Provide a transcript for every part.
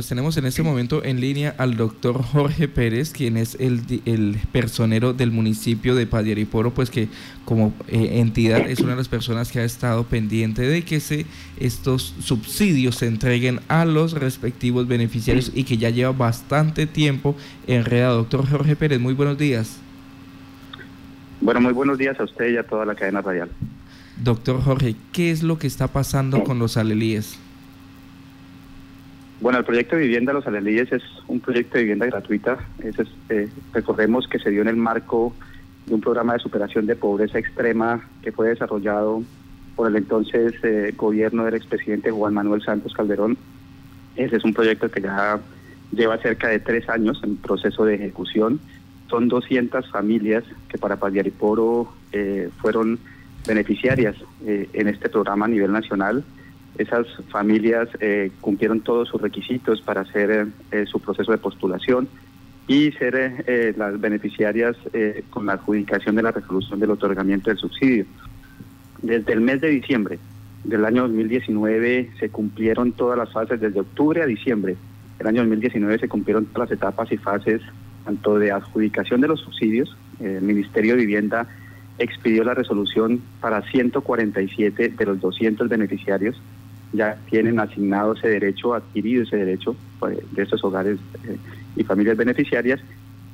pues tenemos en este momento en línea al doctor Jorge Pérez, quien es el, el personero del municipio de Padiariporo, pues que como eh, entidad es una de las personas que ha estado pendiente de que se, estos subsidios se entreguen a los respectivos beneficiarios y que ya lleva bastante tiempo enredado. Doctor Jorge Pérez, muy buenos días. Bueno, muy buenos días a usted y a toda la cadena radial. Doctor Jorge, ¿qué es lo que está pasando con los alelíes? Bueno, el proyecto de vivienda Los Alelíes es un proyecto de vivienda gratuita. Es, este, recordemos que se dio en el marco de un programa de superación de pobreza extrema que fue desarrollado por el entonces eh, gobierno del expresidente Juan Manuel Santos Calderón. Ese es un proyecto que ya lleva cerca de tres años en proceso de ejecución. Son 200 familias que para Padiariporo eh, fueron beneficiarias eh, en este programa a nivel nacional esas familias eh, cumplieron todos sus requisitos para hacer eh, su proceso de postulación y ser eh, las beneficiarias con la adjudicación de la resolución del otorgamiento del subsidio. Desde el mes de diciembre del año 2019 se cumplieron todas las fases, desde octubre a diciembre del año 2019 se cumplieron todas las etapas y fases tanto de adjudicación de los subsidios, el Ministerio de Vivienda expidió la resolución para 147 de los 200 beneficiarios ya tienen asignado ese derecho, adquirido ese derecho pues, de estos hogares eh, y familias beneficiarias.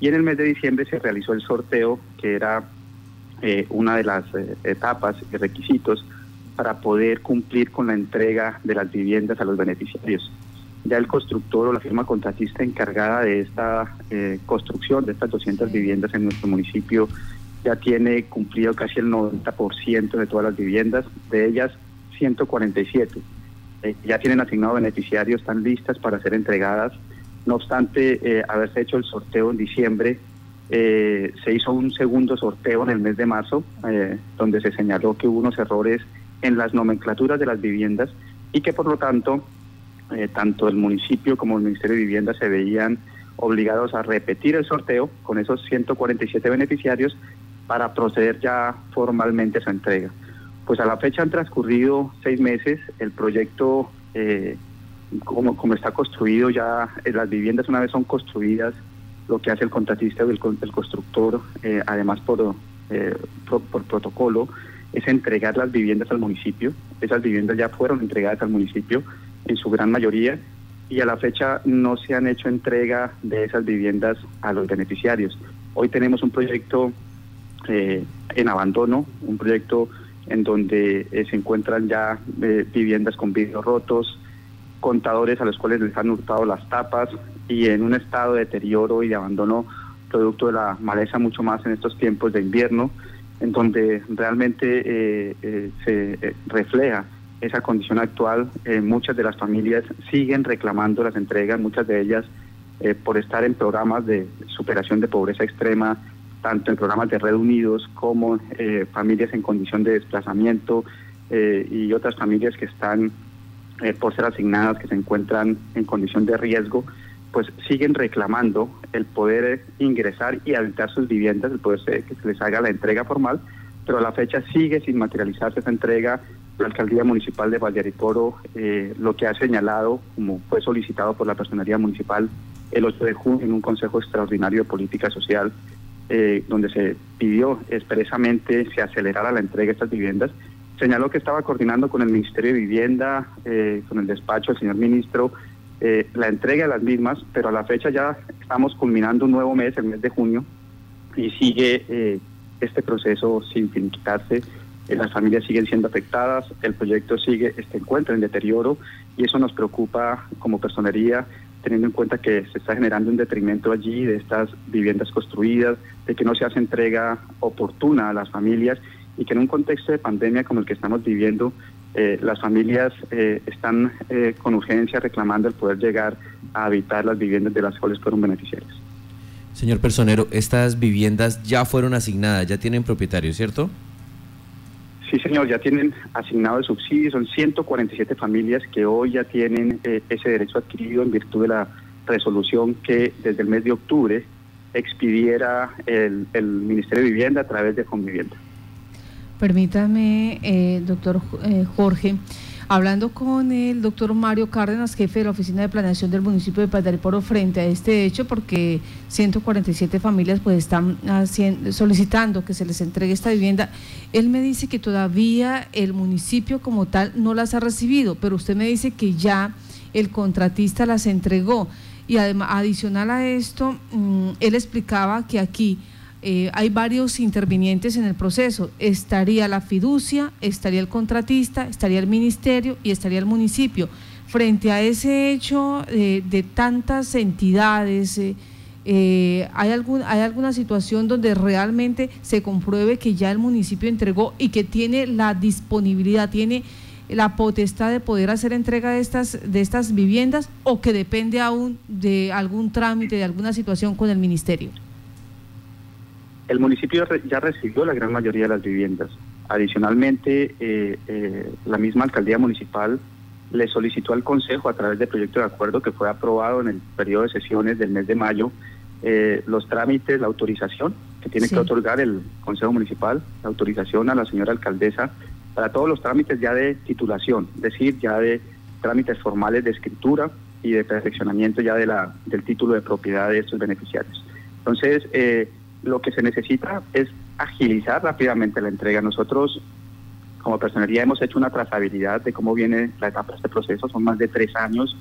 Y en el mes de diciembre se realizó el sorteo, que era eh, una de las eh, etapas y requisitos para poder cumplir con la entrega de las viviendas a los beneficiarios. Ya el constructor o la firma contratista encargada de esta construcción de estas 200 viviendas en nuestro municipio ya tiene cumplido casi el 90% de todas las viviendas, de ellas 147 eh, ya tienen asignado beneficiarios, están listas para ser entregadas. No obstante, eh, haberse hecho el sorteo en diciembre, eh, se hizo un segundo sorteo en el mes de marzo, donde se señaló que hubo unos errores en las nomenclaturas de las viviendas y que por lo tanto tanto el municipio como el Ministerio de Vivienda se veían obligados a repetir el sorteo con esos 147 beneficiarios para proceder ya formalmente a su entrega. Pues a la fecha han transcurrido seis meses, el proyecto, eh, como, como está construido ya, eh, las viviendas una vez son construidas, lo que hace el contratista o el, constructor, eh, además por, por, protocolo, es entregar las viviendas al municipio. Esas viviendas ya fueron entregadas al municipio en su gran mayoría y a la fecha no se han hecho entrega de esas viviendas a los beneficiarios. Hoy tenemos un proyecto en abandono, un proyecto en donde eh, se encuentran ya eh, viviendas con vidrios rotos, contadores a los cuales les han hurtado las tapas y en un estado de deterioro y de abandono producto de la maleza mucho más en estos tiempos de invierno, en donde realmente eh, se refleja esa condición actual. muchas de las familias siguen reclamando las entregas, muchas de ellas por estar en programas de superación de pobreza extrema, tanto en programas de Red Unidos como eh, familias en condición de desplazamiento eh, y otras familias que están eh, por ser asignadas, que se encuentran en condición de riesgo, pues siguen reclamando el poder ingresar y habitar sus viviendas, el poder que se les haga la entrega formal, pero a la fecha sigue sin materializarse esa entrega. La alcaldía municipal de Vallariporo lo que ha señalado, como fue solicitado por la personería municipal el 8 de junio en un consejo extraordinario de política social, eh, donde se pidió expresamente se acelerara la entrega de estas viviendas, señaló que estaba coordinando con el Ministerio de Vivienda, eh, con el despacho del señor ministro, eh, la entrega de las mismas, pero a la fecha ya estamos culminando un nuevo mes, el mes de junio, y sigue este proceso sin finiquitarse. las familias siguen siendo afectadas, el proyecto sigue, este encuentro en deterioro, y eso nos preocupa como personería teniendo en cuenta que se está generando un detrimento allí de estas viviendas construidas, de que no se hace entrega oportuna a las familias y que en un contexto de pandemia como el que estamos viviendo, eh, las familias eh, están eh, con urgencia reclamando el poder llegar a habitar las viviendas de las cuales fueron beneficiarios. Señor Personero, estas viviendas ya fueron asignadas, ya tienen propietarios, ¿cierto? Sí, señor, ya tienen asignado el subsidio, son 147 familias que hoy ya tienen eh, ese derecho adquirido en virtud de la resolución que desde el mes de octubre expidiera el, Ministerio de Vivienda a través de Convivienda. Permítame, eh, doctor eh, Jorge, Hablando con el doctor Mario Cárdenas, jefe de la Oficina de Planeación del municipio de Padariporo, frente a este hecho, porque 147 familias pues están solicitando que se les entregue esta vivienda, él me dice que todavía el municipio como tal no las ha recibido, pero usted me dice que ya el contratista las entregó. Y además, adicional a esto, mm, él explicaba que aquí eh, hay varios intervinientes en el proceso. Estaría la fiducia, estaría el contratista, estaría el ministerio y estaría el municipio. Frente a ese hecho eh, de tantas entidades, eh, ¿hay, algún, ¿hay alguna situación donde realmente se compruebe que ya el municipio entregó y que tiene la disponibilidad, tiene la potestad de poder hacer entrega de estas, de estas viviendas o que depende aún de algún trámite, de alguna situación con el ministerio? El municipio ya recibió la gran mayoría de las viviendas. Adicionalmente, eh, eh, la misma alcaldía municipal le solicitó al Consejo a través del proyecto de acuerdo que fue aprobado en el periodo de sesiones del mes de mayo eh, los trámites, la autorización que tiene que otorgar el Consejo Municipal, la autorización a la señora alcaldesa para todos los trámites ya de titulación, es decir, ya de trámites formales de escritura y de perfeccionamiento ya de la, del título de propiedad de estos beneficiarios. Entonces, eh, lo que se necesita es agilizar rápidamente la entrega. Nosotros, como personería, hemos hecho una trazabilidad de cómo viene la etapa de este proceso. Son más de tres años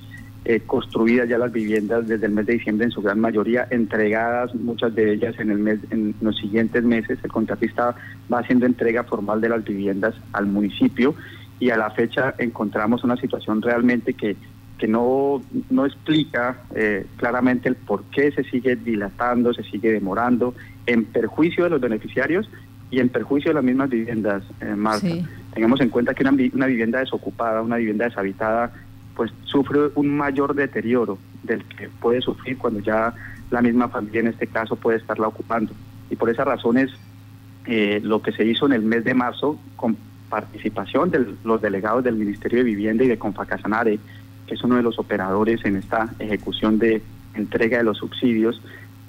eh, construidas ya las viviendas desde el mes de diciembre en su gran mayoría, entregadas muchas de ellas en el mes, en los siguientes meses. El contratista va haciendo entrega formal de las viviendas al municipio y a la fecha encontramos una situación realmente que que no, no explica eh, claramente el por qué se sigue dilatando, se sigue demorando, en perjuicio de los beneficiarios y en perjuicio de las mismas viviendas, eh, Marta. Tengamos en cuenta que una, una vivienda desocupada, una vivienda deshabitada, pues sufre un mayor deterioro del que puede sufrir cuando ya la misma familia en este caso puede estarla ocupando. Y por esas razones, eh, lo que se hizo en el mes de marzo, con participación de los delegados del Ministerio de Vivienda y de Confacasanare, que es uno de los operadores en esta ejecución de entrega de los subsidios.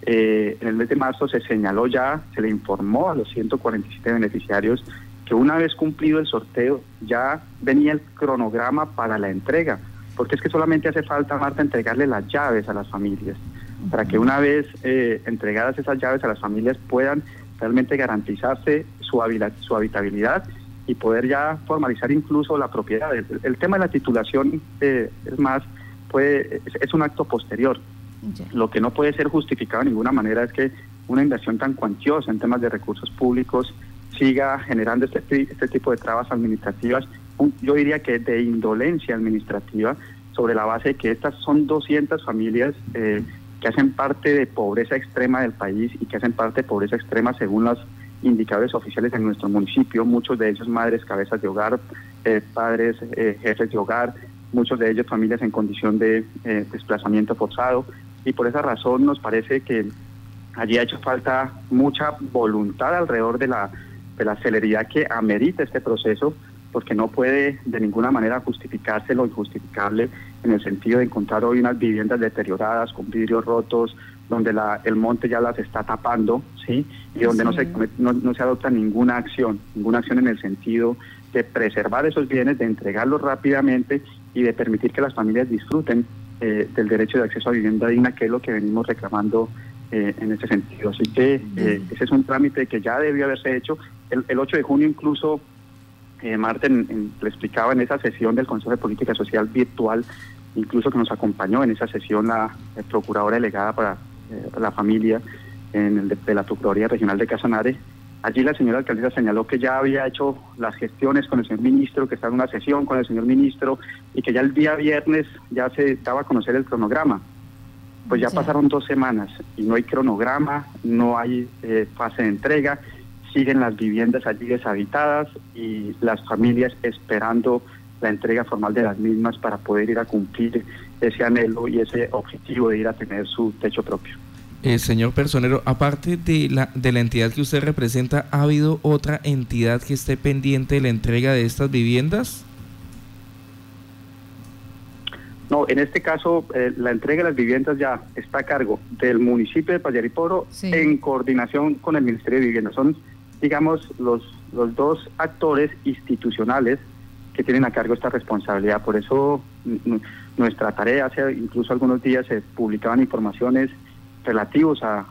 Eh, en el mes de marzo se señaló ya, se le informó a los 147 beneficiarios que una vez cumplido el sorteo ya venía el cronograma para la entrega, porque es que solamente hace falta, Marta, entregarle las llaves a las familias, para que una vez eh, entregadas esas llaves a las familias puedan realmente garantizarse su, su habitabilidad y poder ya formalizar incluso la propiedad. El, tema de la titulación eh, es más, puede, es, un acto posterior. Lo que no puede ser justificado de ninguna manera es que una inversión tan cuantiosa en temas de recursos públicos siga generando este, este tipo de trabas administrativas, yo diría que de indolencia administrativa, sobre la base de que estas son 200 familias eh, que hacen parte de pobreza extrema del país y que hacen parte de pobreza extrema según las indicadores oficiales en nuestro municipio, muchos de ellos madres, cabezas de hogar, eh, padres, eh, jefes de hogar, muchos de ellos familias en condición de eh, desplazamiento forzado. Y por esa razón nos parece que allí ha hecho falta mucha voluntad alrededor de la, de la celeridad que amerita este proceso porque no puede de ninguna manera justificarse lo injustificable en el sentido de encontrar hoy unas viviendas deterioradas con vidrios rotos, donde la, el monte ya las está tapando, ¿sí? Y donde no se no, se adopta ninguna acción, ninguna acción en el sentido de preservar esos bienes, de entregarlos rápidamente y de permitir que las familias disfruten eh, del derecho de acceso a vivienda digna, que es lo que venimos reclamando eh, en ese sentido. Así que eh, ese es un trámite que ya debió haberse hecho. El, el 8 de junio incluso, Marten le explicaba en esa sesión del Consejo de Política Social virtual, incluso que nos acompañó en esa sesión la procuradora delegada para eh, la familia en el de, la Procuraduría Regional de Casanare. Allí la señora alcaldesa señaló que ya había hecho las gestiones con el señor ministro, que estaba en una sesión con el señor ministro y que ya el día viernes ya se daba a conocer el cronograma. Pues ya pasaron dos semanas y no hay cronograma, no hay eh, fase de entrega, siguen las viviendas allí deshabitadas y las familias esperando la entrega formal de las mismas para poder ir a cumplir ese anhelo y ese objetivo de ir a tener su techo propio. Eh, señor personero, aparte de la, de la entidad que usted representa, ¿ha habido otra entidad que esté pendiente de la entrega de estas viviendas? No, en este caso eh, la entrega de las viviendas ya está a cargo del municipio de Payariporo en coordinación con el Ministerio de Vivienda. Son, digamos, los, los dos actores institucionales que tienen a cargo esta responsabilidad. Por eso nuestra tarea, hace incluso algunos días se publicaban informaciones relativos a,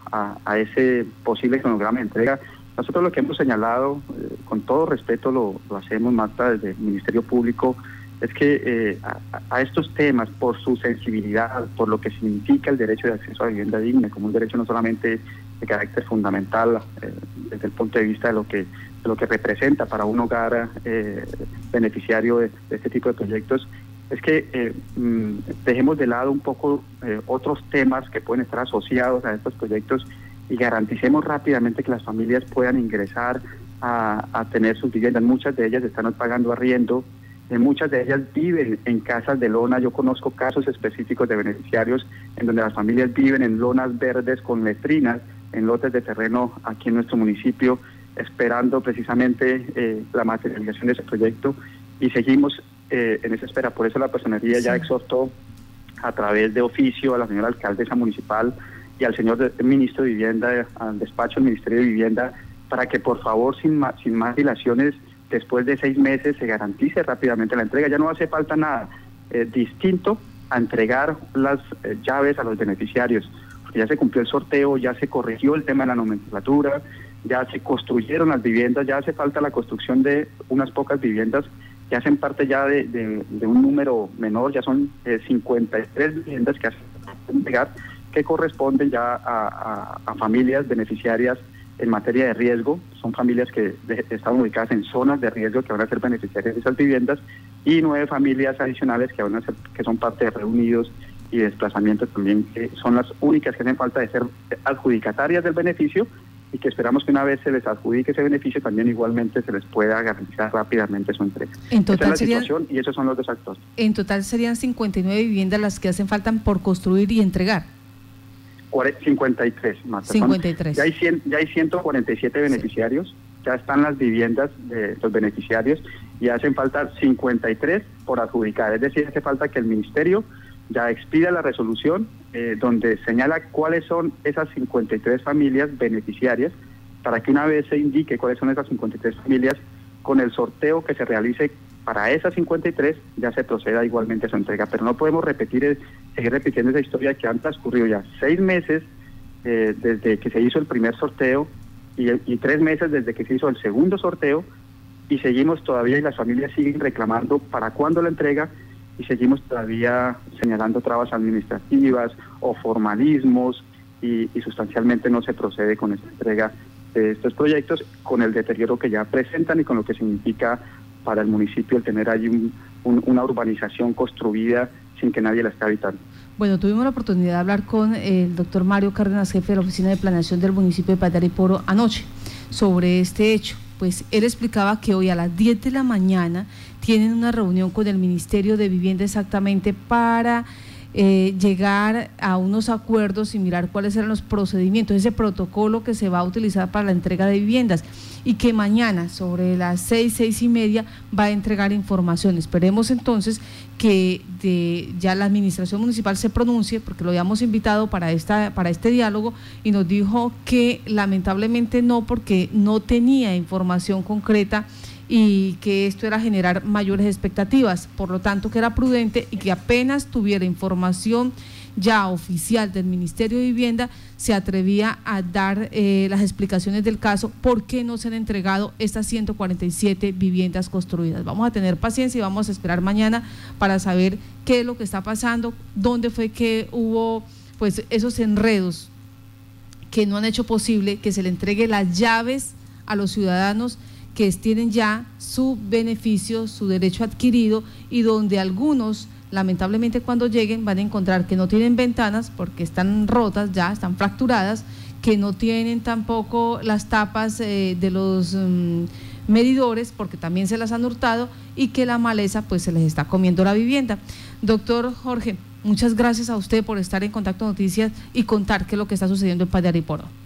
ese posible cronograma de entrega. Nosotros lo que hemos señalado, eh, con todo respeto lo, hacemos, Marta, desde el Ministerio Público, es que eh, a, estos temas, por su sensibilidad, por lo que significa el derecho de acceso a vivienda digna, como un derecho no solamente de carácter fundamental eh, desde el punto de vista de lo que lo que representa para un hogar eh, beneficiario de, este tipo de proyectos, es que mm, dejemos de lado un poco otros temas que pueden estar asociados a estos proyectos y garanticemos rápidamente que las familias puedan ingresar a, a tener sus viviendas. Muchas de ellas están pagando arriendo, eh, muchas de ellas viven en casas de lona. Yo conozco casos específicos de beneficiarios en donde las familias viven en lonas verdes con letrinas, en lotes de terreno aquí en nuestro municipio, esperando precisamente eh, la materialización de ese proyecto y seguimos eh, en esa espera. Por eso la personería ya exhortó a través de oficio a la señora alcaldesa municipal y al señor ministro de Vivienda, al despacho del Ministerio de Vivienda, para que por favor, sin más, sin más dilaciones, después de seis meses se garantice rápidamente la entrega. Ya no hace falta nada eh, distinto a entregar las eh, llaves a los beneficiarios, porque ya se cumplió el sorteo, ya se corrigió el tema de la nomenclatura, ya se construyeron las viviendas, ya hace falta la construcción de unas pocas viviendas que hacen parte ya de, un número menor, ya son 53 eh, viviendas que hacen entregar, que corresponden ya a familias beneficiarias en materia de riesgo, son familias que están ubicadas en zonas de riesgo que van a ser beneficiarias de esas viviendas y nueve familias adicionales que van a ser que son parte de reunidos y desplazamientos también que son las únicas que hacen falta de ser adjudicatarias del beneficio y que esperamos que una vez se les adjudique ese beneficio también igualmente se les pueda garantizar rápidamente su entrega. En total Esa es la situación y esos son los dos actos. En total serían 59 viviendas las que hacen falta por construir y entregar. 53, Marta. 53. ya, hay ya hay 147 beneficiarios, ya están las viviendas de los beneficiarios y hacen falta 53 por adjudicar. Es decir, hace falta que el Ministerio ya expida la resolución eh, donde señala cuáles son esas 53 familias beneficiarias para que una vez se indique cuáles son esas 53 familias, con el sorteo que se realice para esas 53 ya se proceda igualmente a su entrega. Pero no podemos repetir, seguir repitiendo esa historia que han transcurrido ya seis meses eh, desde que se hizo el primer sorteo y, y, tres meses desde que se hizo el segundo sorteo y seguimos todavía y las familias siguen reclamando para cuándo la entrega y seguimos todavía señalando trabas administrativas o formalismos y, sustancialmente no se procede con esta entrega de estos proyectos con el deterioro que ya presentan y con lo que significa para el municipio el tener ahí una urbanización construida sin que nadie la esté habitando. Bueno, tuvimos la oportunidad de hablar con el doctor Mario Cárdenas, jefe de la Oficina de Planeación del municipio de Patariporo anoche sobre este hecho. Pues él explicaba que hoy a las 10 de la mañana tienen una reunión con el Ministerio de Vivienda exactamente para eh, llegar a unos acuerdos y mirar cuáles eran los procedimientos, ese protocolo que se va a utilizar para la entrega de viviendas y que mañana sobre las seis, seis y media va a entregar información. Esperemos entonces que de, ya la administración municipal se pronuncie, porque lo habíamos invitado para, esta, para este diálogo y nos dijo que lamentablemente no, porque no tenía información concreta y que esto era generar mayores expectativas. Por lo tanto, que era prudente y que apenas tuviera información ya oficial del Ministerio de Vivienda, se atrevía a dar eh, las explicaciones del caso, por qué no se han entregado estas 147 viviendas construidas. Vamos a tener paciencia y vamos a esperar mañana para saber qué es lo que está pasando, dónde fue que hubo pues esos enredos que no han hecho posible que se le entregue las llaves a los ciudadanos que tienen ya su beneficio, su derecho adquirido y donde algunos lamentablemente cuando lleguen van a encontrar que no tienen ventanas porque están rotas ya, están fracturadas, que no tienen tampoco las tapas eh, de los mm, medidores porque también se las han hurtado y que la maleza pues se les está comiendo la vivienda. Doctor Jorge, muchas gracias a usted por estar en Contacto Noticias y contar qué es lo que está sucediendo en Payariporo.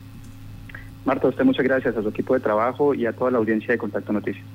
Marta, usted muchas gracias a su equipo de trabajo y a toda la audiencia de Contacto Noticias.